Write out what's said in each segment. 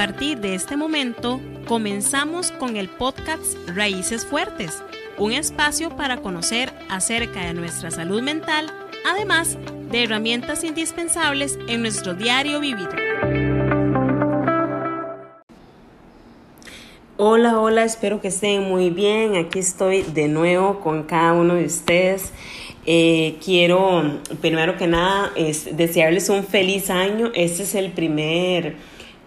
partir de este momento, comenzamos con el podcast Raíces Fuertes, un espacio para conocer acerca de nuestra salud mental, además de herramientas indispensables en nuestro diario vivir. Hola, hola, espero que estén muy bien. Aquí estoy de nuevo con cada uno de ustedes. Eh, quiero, primero que nada, es desearles un feliz año. Este es el primer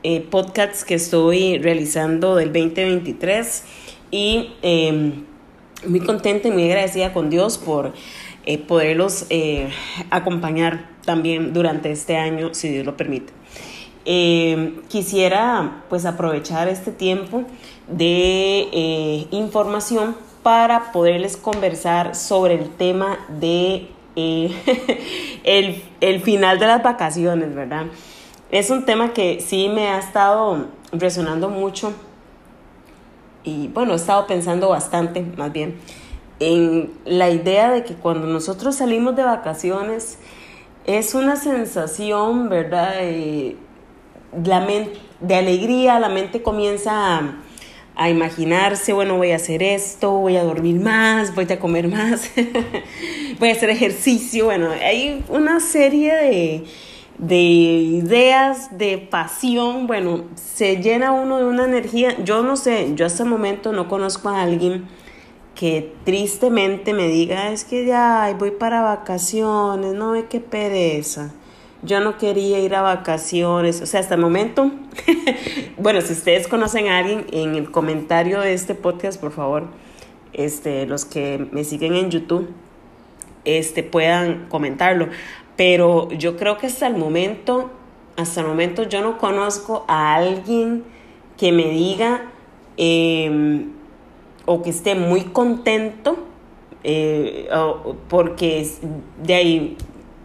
eh, podcast que estoy realizando del 2023 y em, muy contenta y muy agradecida con Dios por eh, poderlos eh, acompañar también durante este año, si Dios lo permite. Em, quisiera pues aprovechar este tiempo de información para poderles conversar sobre el tema de el, el final de las vacaciones, ¿verdad? Es un tema que sí me ha estado resonando mucho y bueno, he estado pensando bastante más bien en la idea de que cuando nosotros salimos de vacaciones es una sensación, ¿verdad? De, de alegría, la mente comienza a, a, imaginarse, bueno, voy a hacer esto, voy a dormir más, voy a comer más, voy a hacer ejercicio, bueno, hay una serie de de ideas, de pasión, bueno, se llena uno de una energía. Yo no sé, yo hasta el momento no conozco a alguien que tristemente me diga, es que ya voy para vacaciones, no ve qué pereza. Yo no quería ir a vacaciones, o sea, hasta el momento, bueno, si ustedes conocen a alguien en el comentario de este podcast, por favor, este, los que me siguen en YouTube, este, puedan comentarlo pero yo creo que hasta el momento, hasta el momento yo no conozco a alguien que me diga em, o que esté muy contento eh, porque de ahí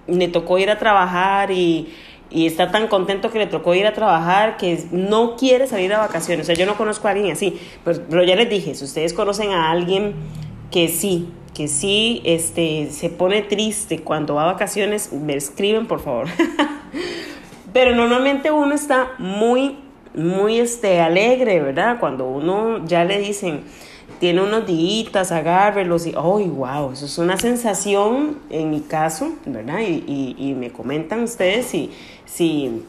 me tocó ir a trabajar y, y, está tan contento que le tocó ir a trabajar que no quiere salir a vacaciones. O sea, yo no conozco a alguien así, pero ya les dije, si ustedes conocen a alguien que sí, que sí este, se pone triste cuando va a vacaciones, me escriben por favor. Pero normalmente uno está muy, muy este, alegre, ¿verdad? Cuando uno ya le dicen, tiene unos días, agárrelos y, ¡ay, wow! Eso es una sensación en mi caso, ¿verdad? Y, y, me comentan ustedes si, si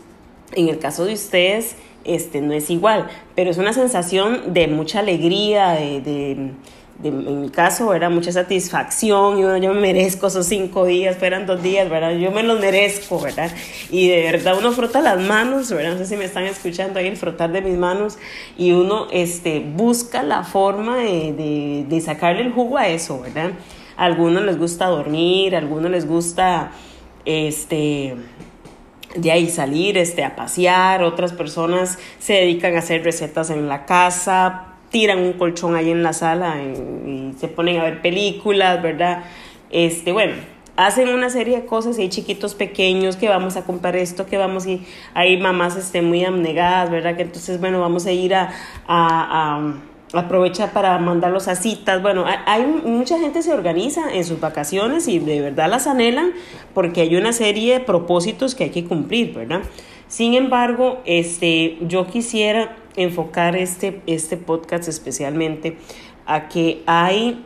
en el caso de ustedes este, no es igual, pero es una sensación de mucha alegría, de en mi caso era mucha satisfacción y yo me merezco esos cinco días, fueran dos días, ¿verdad? Yo me los merezco, ¿verdad? Y de verdad uno frota las manos, ¿verdad? No sé si me están escuchando ahí el frotar de mis manos y uno este, busca la forma de, de, sacarle el jugo a eso, ¿verdad? A algunos les gusta dormir, a algunos les gusta, este, de ahí salir este, a pasear, otras personas se dedican a hacer recetas en la casa, tiran un colchón ahí en la sala y, se ponen a ver películas, ¿verdad? Este, bueno, hacen una serie de cosas hay chiquitos pequeños que vamos a comprar esto, que vamos y hay mamás este, muy abnegadas, ¿verdad? Que entonces, bueno, vamos a ir a, a, aprovechar para mandarlos a citas. Bueno, hay mucha gente se organiza en sus vacaciones y de verdad las anhelan porque hay una serie de propósitos que hay que cumplir, ¿verdad? Sin embargo, este, yo quisiera enfocar este, este podcast especialmente a que hay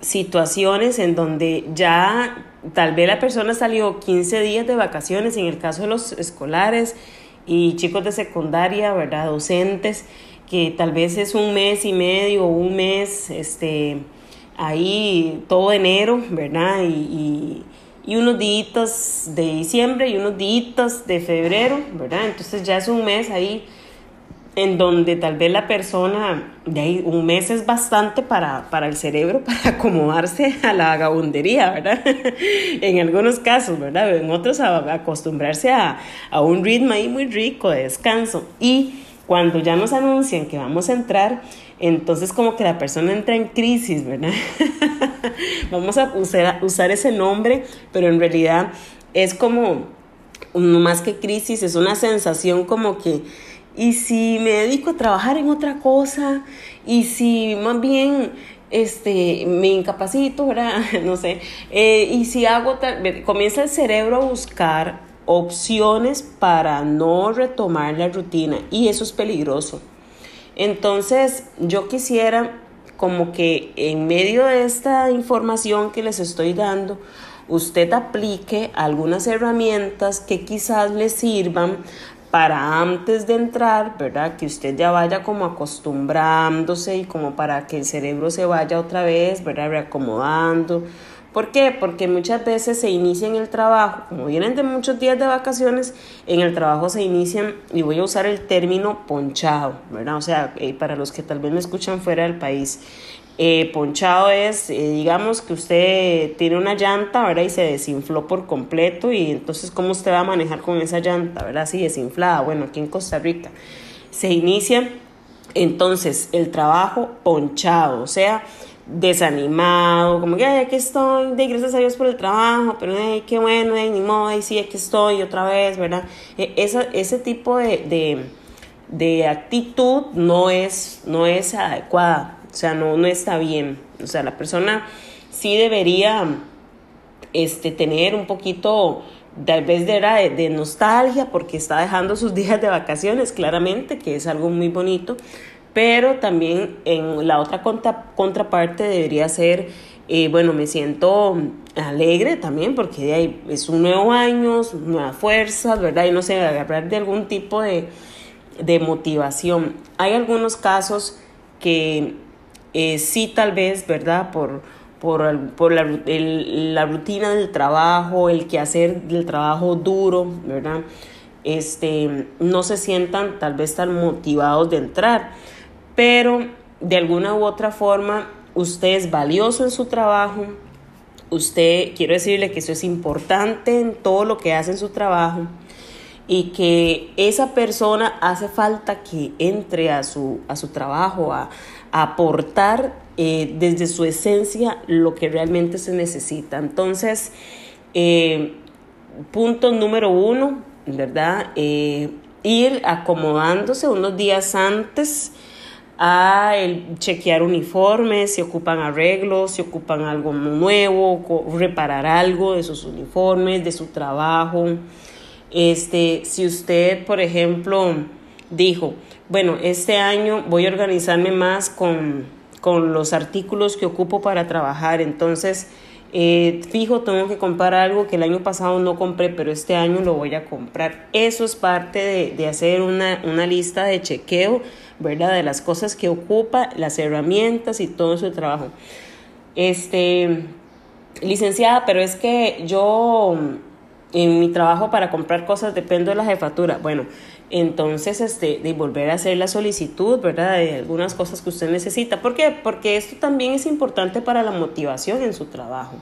situaciones en donde ya tal vez la persona salió 15 días de vacaciones, en el caso de los escolares y chicos de secundaria, ¿verdad? Docentes, que tal vez es un mes y medio o un mes, este, ahí todo enero, ¿verdad? y y unos días de diciembre y unos días de febrero, ¿verdad? Entonces ya es un mes ahí en donde tal vez la persona, de ahí un mes es bastante para, para el cerebro, para acomodarse a la vagabundería, ¿verdad? en algunos casos, ¿verdad? En otros a, acostumbrarse a, a un ritmo ahí muy rico de descanso. Y cuando ya nos anuncian que vamos a entrar, entonces como que la persona entra en crisis, ¿verdad? Vamos a usar, usar ese nombre, pero en realidad es como, más que crisis, es una sensación como que, ¿y si me dedico a trabajar en otra cosa? ¿Y si más bien este, me incapacito. No sé. Eh, y si hago tal, comienza el cerebro a buscar opciones para no retomar la rutina y eso es peligroso. Entonces yo quisiera como que en medio de esta información que les estoy dando, usted aplique algunas herramientas que quizás le sirvan para antes de entrar, ¿verdad? Que usted ya vaya como acostumbrándose y como para que el cerebro se vaya otra vez, ¿verdad? Reacomodando. ¿Por qué? Porque muchas veces se inicia en el trabajo, como vienen de muchos días de vacaciones, en el trabajo se inician, y voy a usar el término ponchado, ¿verdad? O sea, eh, para los que tal vez me escuchan fuera del país, eh, ponchado es, eh, digamos que usted tiene una llanta, ¿verdad? Y se desinfló por completo y entonces, ¿cómo usted va a manejar con esa llanta, ¿verdad? Así desinflada. Bueno, aquí en Costa Rica se inicia entonces el trabajo ponchado, o sea, desanimado, como que, ay, aquí estoy, de gracias a Dios por el trabajo, pero ay, qué bueno, ni modo, ay, sí, aquí estoy otra vez, ¿verdad? E, esa, ese tipo de, de, de actitud no es, no es adecuada o sea, no, no está bien. O sea, la persona sí debería este, tener un poquito, tal vez de, de, nostalgia, porque está dejando sus días de vacaciones, claramente, que es algo muy bonito, pero también en la otra contraparte debería ser, eh, bueno, me siento alegre también, porque es un nuevo año, nuevas fuerzas, ¿verdad? Y no sé, agarrar de algún tipo de, de motivación. Hay algunos casos que eh, sí tal vez, ¿verdad? Por, por, por la, rutina del trabajo, el quehacer del trabajo duro, ¿verdad? Este, no se sientan tal vez tan motivados de entrar, pero de alguna u otra forma usted es valioso en su trabajo, usted, quiero decirle que eso es importante en todo lo que hace en su trabajo y que esa persona hace falta que entre a su, a su trabajo, a, aportar eh, desde su esencia lo que realmente se necesita. Entonces, eh, punto número uno, ¿verdad? Eh, ir acomodándose unos días antes a chequear uniformes, si ocupan arreglos, si ocupan algo nuevo, reparar algo de sus uniformes, de su trabajo. Este, si usted, por ejemplo, dijo, bueno, este año voy a organizarme más con, los artículos que ocupo para trabajar, entonces eh, fijo, tengo que comprar algo que el año pasado no compré, pero este año lo voy a comprar. Eso es parte de, hacer una, una, lista de chequeo, ¿verdad? De las cosas que ocupa, las herramientas y todo su trabajo. Este, licenciada, pero es que yo en mi trabajo para comprar cosas dependo de la jefatura. Bueno, entonces este, de volver a hacer la solicitud, ¿verdad? De algunas cosas que usted necesita. ¿Por qué? Porque esto también es importante para la motivación en su trabajo.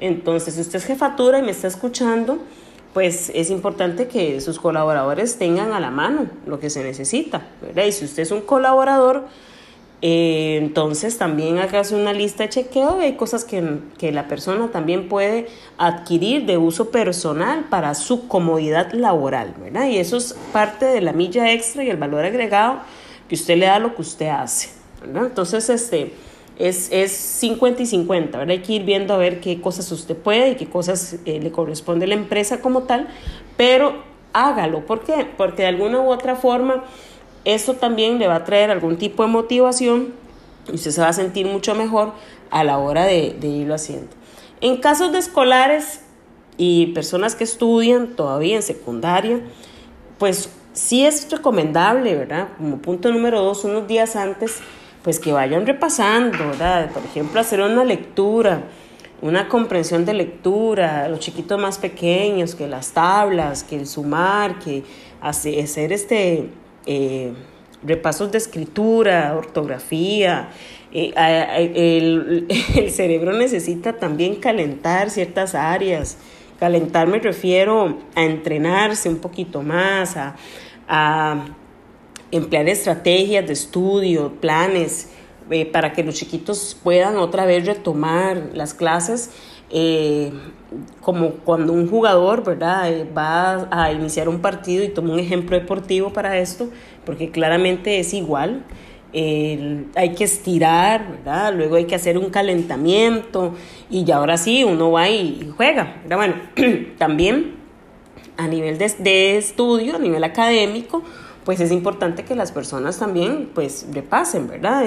Entonces, si usted es jefatura y me está escuchando, pues es importante que sus colaboradores tengan a la mano lo que se necesita, ¿verdad? Y si usted es un colaborador, eh, entonces también hagas una lista de chequeo hay cosas que, que, la persona también puede adquirir de uso personal para su comodidad laboral, ¿verdad? Y eso es parte de la milla extra y el valor agregado que usted le da a lo que usted hace, ¿verdad? Entonces, este, es, es 50 y 50, ¿verdad? Hay que ir viendo a ver qué cosas usted puede y qué cosas eh, le corresponde a la empresa como tal, pero hágalo, ¿por qué? Porque de alguna u otra forma esto también le va a traer algún tipo de motivación y usted se va a sentir mucho mejor a la hora de, irlo haciendo. En casos de escolares y personas que estudian todavía en secundaria, pues sí es recomendable, ¿verdad? Como punto número dos, unos días antes, pues que vayan repasando, ¿verdad? Por ejemplo, hacer una lectura, una comprensión de lectura, los chiquitos más pequeños, que las tablas, que el sumar, que hacer este eh, repasos de escritura, ortografía. Eh, el, cerebro necesita también calentar ciertas áreas. Calentar me refiero a entrenarse un poquito más, a, a emplear estrategias de estudio, planes, eh, para que los chiquitos puedan otra vez retomar las clases eh, como cuando un jugador, ¿verdad? Eh, va a iniciar un partido y toma un ejemplo deportivo para esto, porque claramente es igual. hay que estirar, ¿verdad? Luego hay que hacer un calentamiento y ya ahora sí uno va y, juega. Bueno, también a nivel de, de estudio, a nivel académico, pues es importante que las personas también pues repasen, ¿verdad?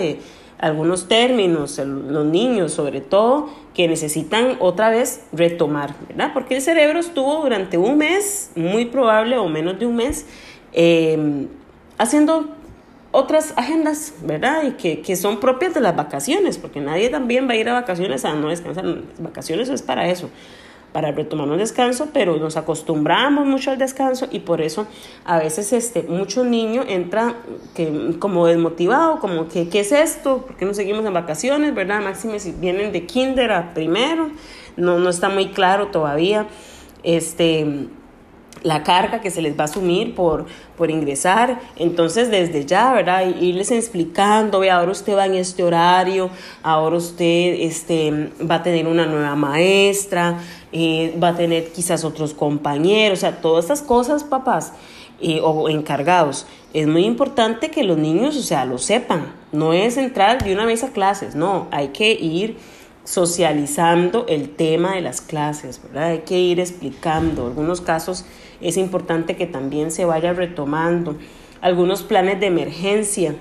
Algunos términos, los niños sobre todo, que necesitan otra vez retomar, ¿verdad? Porque el cerebro estuvo durante un mes, muy probable, o menos de un mes, em, haciendo otras agendas, ¿verdad? Y que, que, son propias de las vacaciones, porque nadie también va a ir a vacaciones a no descansar. Vacaciones es para eso, para retomar un descanso, pero nos acostumbramos mucho al descanso y por eso a veces este, mucho niño entra que, como desmotivado, como que, ¿qué es esto? ¿Por qué no seguimos en vacaciones? ¿Verdad? Máxime si vienen de kinder a primero, no, no está muy claro todavía. Este, la carga que se les va a asumir por, por ingresar. Entonces, desde ya, ¿verdad? Irles explicando, ve, ahora usted va en este horario, ahora usted este, va a tener una nueva maestra, eh, va a tener quizás otros compañeros, o sea, todas estas cosas, papás. Eh, o encargados. Es muy importante que los niños, o sea, lo sepan. No es entrar de una vez a clases, no, hay que ir socializando el tema de las clases, ¿verdad? Hay que ir explicando. Algunos casos es importante que también se vaya retomando. Algunos planes de emergencia.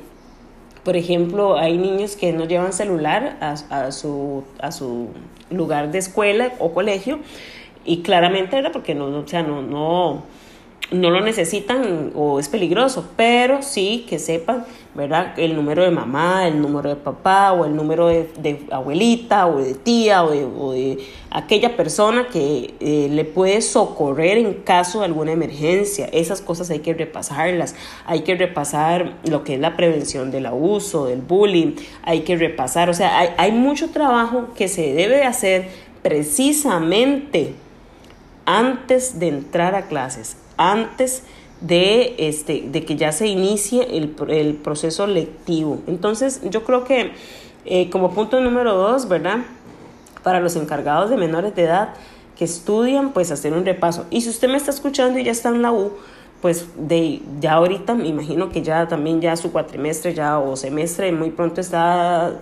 Por ejemplo, hay niños que no llevan celular a, su, a su lugar de escuela o colegio y claramente era porque no, o sea, no, no, no lo necesitan o es peligroso, pero sí que sepan, ¿verdad? El número de mamá, el número de papá o el número de, abuelita o de tía o de, aquella persona que eh, le puede socorrer en caso de alguna emergencia. Esas cosas hay que repasarlas. Hay que repasar lo que es la prevención del abuso, del bullying. Hay que repasar, o sea, hay, hay mucho trabajo que se debe hacer precisamente antes de entrar a clases antes de, este, de que ya se inicie el, el proceso lectivo. Entonces, yo creo que eh, como punto número dos, ¿verdad? Para los encargados de menores de edad que estudian, pues hacer un repaso. Y si usted me está escuchando y ya está en la U, pues de ya ahorita me imagino que ya también ya su cuatrimestre ya o semestre muy pronto está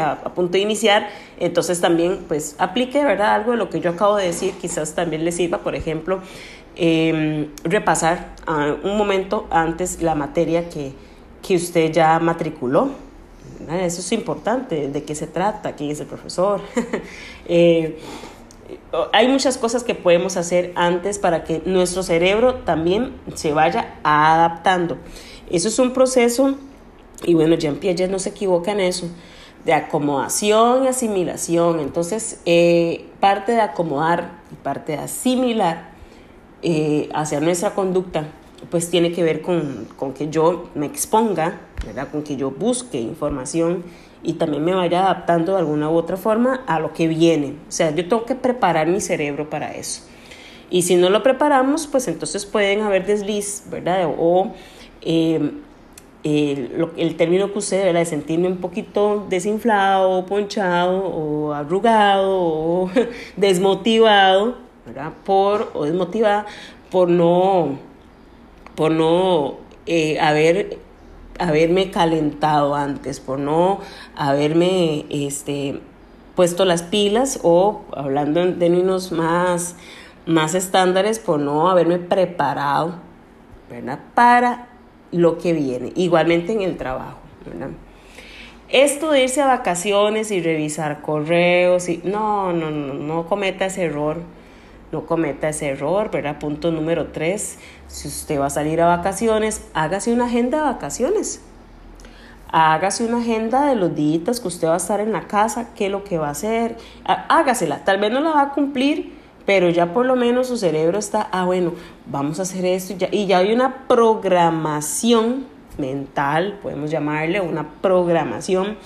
a, punto de iniciar, entonces también pues aplique, ¿verdad? Algo de lo que yo acabo de decir, quizás también le sirva, por ejemplo, Em, repasar uh, un momento antes la materia que, que usted ya matriculó. Eso es importante, de qué se trata, quién es el profesor. eh, hay muchas cosas que podemos hacer antes para que nuestro cerebro también se vaya adaptando. Eso es un proceso, y bueno, Jean Piaget no se equivoca en eso, de acomodación y asimilación. Entonces, eh, parte de acomodar y parte de asimilar eh, hacia nuestra conducta, pues tiene que ver con, con, que yo me exponga, ¿verdad? con que yo busque información y también me vaya adaptando de alguna u otra forma a lo que viene. O sea, yo tengo que preparar mi cerebro para eso. Y si no lo preparamos, pues entonces pueden haber desliz, ¿verdad? O eh, el, término que usted, ¿verdad? De sentirme un poquito desinflado, ponchado, o arrugado, o desmotivado, por, o desmotivada por no, por no eh, haber, haberme calentado antes, por no haberme este, puesto las pilas o, hablando en términos más, más estándares, por no haberme preparado para lo que viene, igualmente en el trabajo. Esto de irse a vacaciones y revisar correos, y, no, no, no, no cometa ese error no cometa ese error, ¿verdad? Punto número tres, si usted va a salir a vacaciones, hágase una agenda de vacaciones. Hágase una agenda de los días que usted va a estar en la casa, qué es lo que va a hacer, hágasela. Tal vez no la va a cumplir, pero ya por lo menos su cerebro está, ah, bueno, vamos a hacer esto y ya, y ya hay una programación mental, podemos llamarle una programación,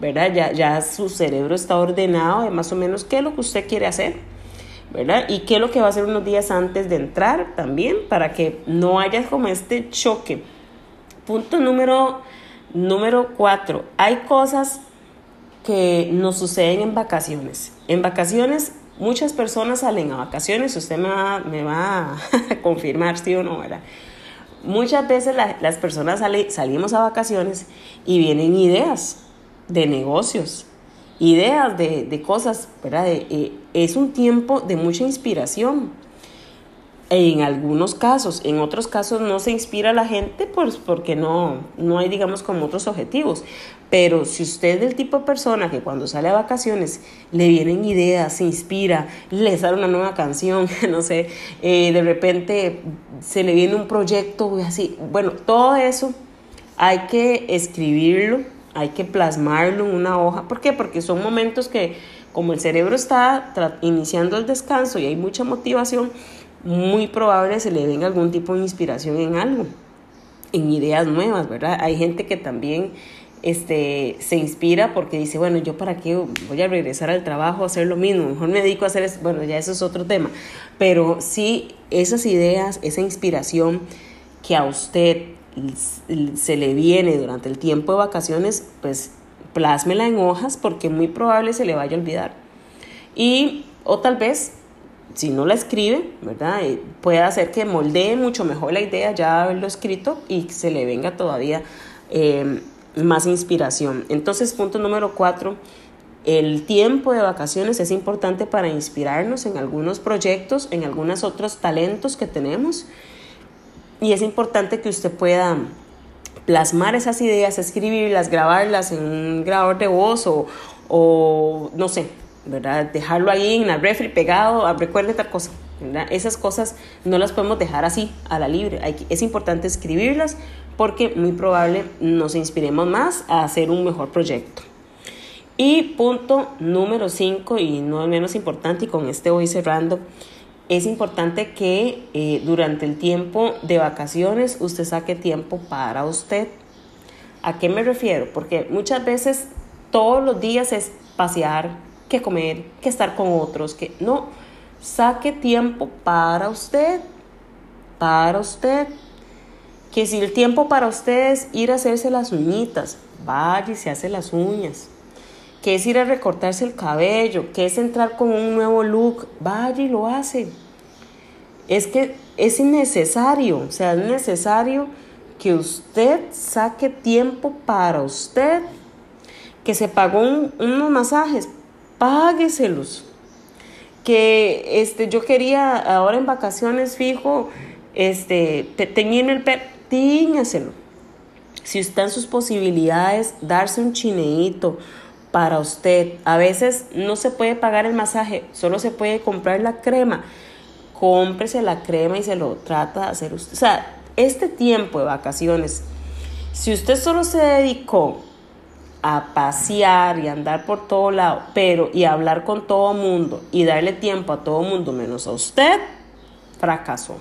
¿verdad? Ya, ya su cerebro está ordenado de más o menos qué es lo que usted quiere hacer ¿verdad? Y qué es lo que va a hacer unos días antes de entrar también para que no haya como este choque. Punto número, número cuatro. Hay cosas que nos suceden en vacaciones. En vacaciones muchas personas salen a vacaciones, usted me va, me va a confirmar sí o no, ¿verdad? Muchas veces las personas salimos a vacaciones y vienen ideas de negocios, ideas de, de cosas. Eh, es un tiempo de mucha inspiración. En algunos casos, en otros casos no se inspira a la gente pues porque no, no hay, digamos, como otros objetivos. Pero si usted es del tipo de persona que cuando sale a vacaciones le vienen ideas, se inspira, le sale una nueva canción, no sé, eh, de repente se le viene un proyecto así, bueno, todo eso hay que escribirlo, hay que plasmarlo en una hoja. ¿Por qué? Porque son momentos que como el cerebro está iniciando el descanso y hay mucha motivación, muy probable se le venga algún tipo de inspiración en algo, en ideas nuevas, ¿verdad? Hay gente que también este, se inspira porque dice, bueno, yo para qué voy a regresar al trabajo a hacer lo mismo, mejor me dedico a hacer, eso. bueno, ya eso es otro tema, pero sí esas ideas, esa inspiración que a usted se le viene durante el tiempo de vacaciones, pues plásmela en hojas porque muy probable se le vaya a olvidar. Y, o tal vez si no la escribe, ¿verdad? Eh, puede hacer que moldee mucho mejor la idea ya haberlo escrito y se le venga todavía eh, más inspiración. Entonces, punto número cuatro, el tiempo de vacaciones es importante para inspirarnos en algunos proyectos, en algunos otros talentos que tenemos. Y es importante que usted pueda plasmar esas ideas, escribirlas, grabarlas en un grabador de voz o, o no sé, ¿verdad? Dejarlo ahí en la refri pegado, ah, recuerde tal cosa, ¿verdad? Esas cosas no las podemos dejar así, a la libre. Hay, es importante escribirlas porque muy probable nos inspiremos más a hacer un mejor proyecto. Y punto número 5, y no menos importante, y con este voy cerrando, es importante que eh, durante el tiempo de vacaciones usted saque tiempo para usted. ¿A qué me refiero? Porque muchas veces todos los días es pasear, que comer, que estar con otros, que no, saque tiempo para usted, para usted. Que si el tiempo para usted es ir a hacerse las uñitas, vaya y se hace las uñas. Que es ir a recortarse el cabello, que es entrar con un nuevo look, vaya y lo hace. Es que es innecesario, o sea, es necesario que usted saque tiempo para usted. Que se pagó unos masajes, págueselos. Que este, yo quería ahora en vacaciones fijo, este, teñirme el pelo, tíñaselo. Si está en sus posibilidades, darse un chineíto para usted. A veces no se puede pagar el masaje, solo se puede comprar la crema. Cómprese la crema y se lo trata de hacer usted. O sea, este tiempo de vacaciones, si usted solo se dedicó a pasear y andar por todo lado, pero y hablar con todo mundo y darle tiempo a todo mundo menos a usted, fracasó.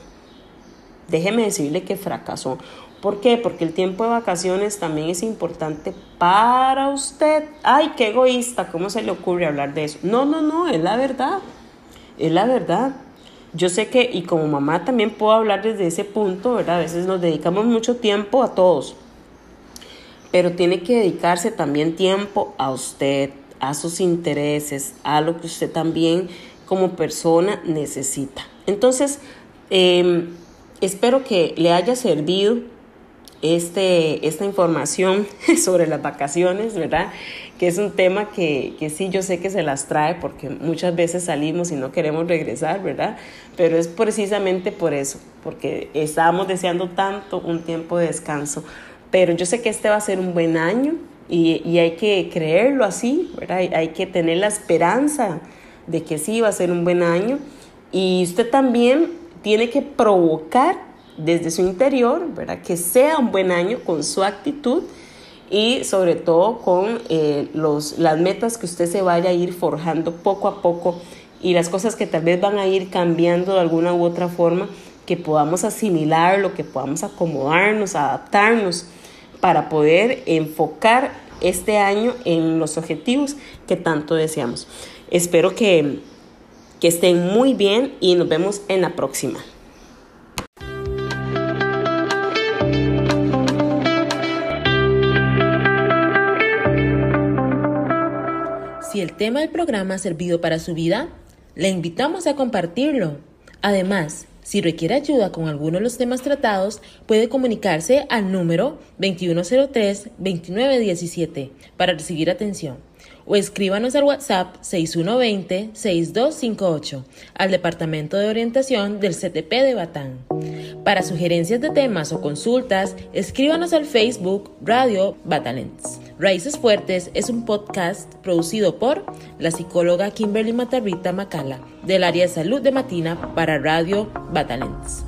Déjeme decirle que fracasó. ¿Por qué? Porque el tiempo de vacaciones también es importante para usted. Ay, qué egoísta, ¿cómo se le ocurre hablar de eso? No, no, no, es la verdad. Es la verdad. Yo sé que, y como mamá también puedo hablar desde ese punto, ¿verdad? A veces nos dedicamos mucho tiempo a todos pero tiene que dedicarse también tiempo a usted, a sus intereses, a lo que usted también como persona necesita. Entonces, em, espero que le haya servido este, esta información sobre las vacaciones, ¿verdad? Que es un tema que, que, sí yo sé que se las trae porque muchas veces salimos y no queremos regresar, ¿verdad? Pero es precisamente por eso, porque estamos deseando tanto un tiempo de descanso pero yo sé que este va a ser un buen año y, hay que creerlo así, ¿verdad? Hay, que tener la esperanza de que sí va a ser un buen año y usted también tiene que provocar desde su interior, ¿verdad? Que sea un buen año con su actitud y sobre todo con eh, los, las metas que usted se vaya a ir forjando poco a poco y las cosas que tal vez van a ir cambiando de alguna u otra forma, que podamos asimilarlo, que podamos acomodarnos, adaptarnos para poder enfocar este año en los objetivos que tanto deseamos. Espero que, que estén muy bien y nos vemos en la próxima. Tema del programa ha servido para su vida, le invitamos a compartirlo. Además, si requiere ayuda con alguno de los temas tratados, puede comunicarse al número 2103-2917 para recibir atención o escríbanos al WhatsApp 6120-6258 al Departamento de Orientación del CTP de Batán. Para sugerencias de temas o consultas, escríbanos al Facebook Radio Batalents. Raíces Fuertes es un podcast producido por la psicóloga Kimberly Matarrita Macala del área de salud de Matina para Radio Batalents.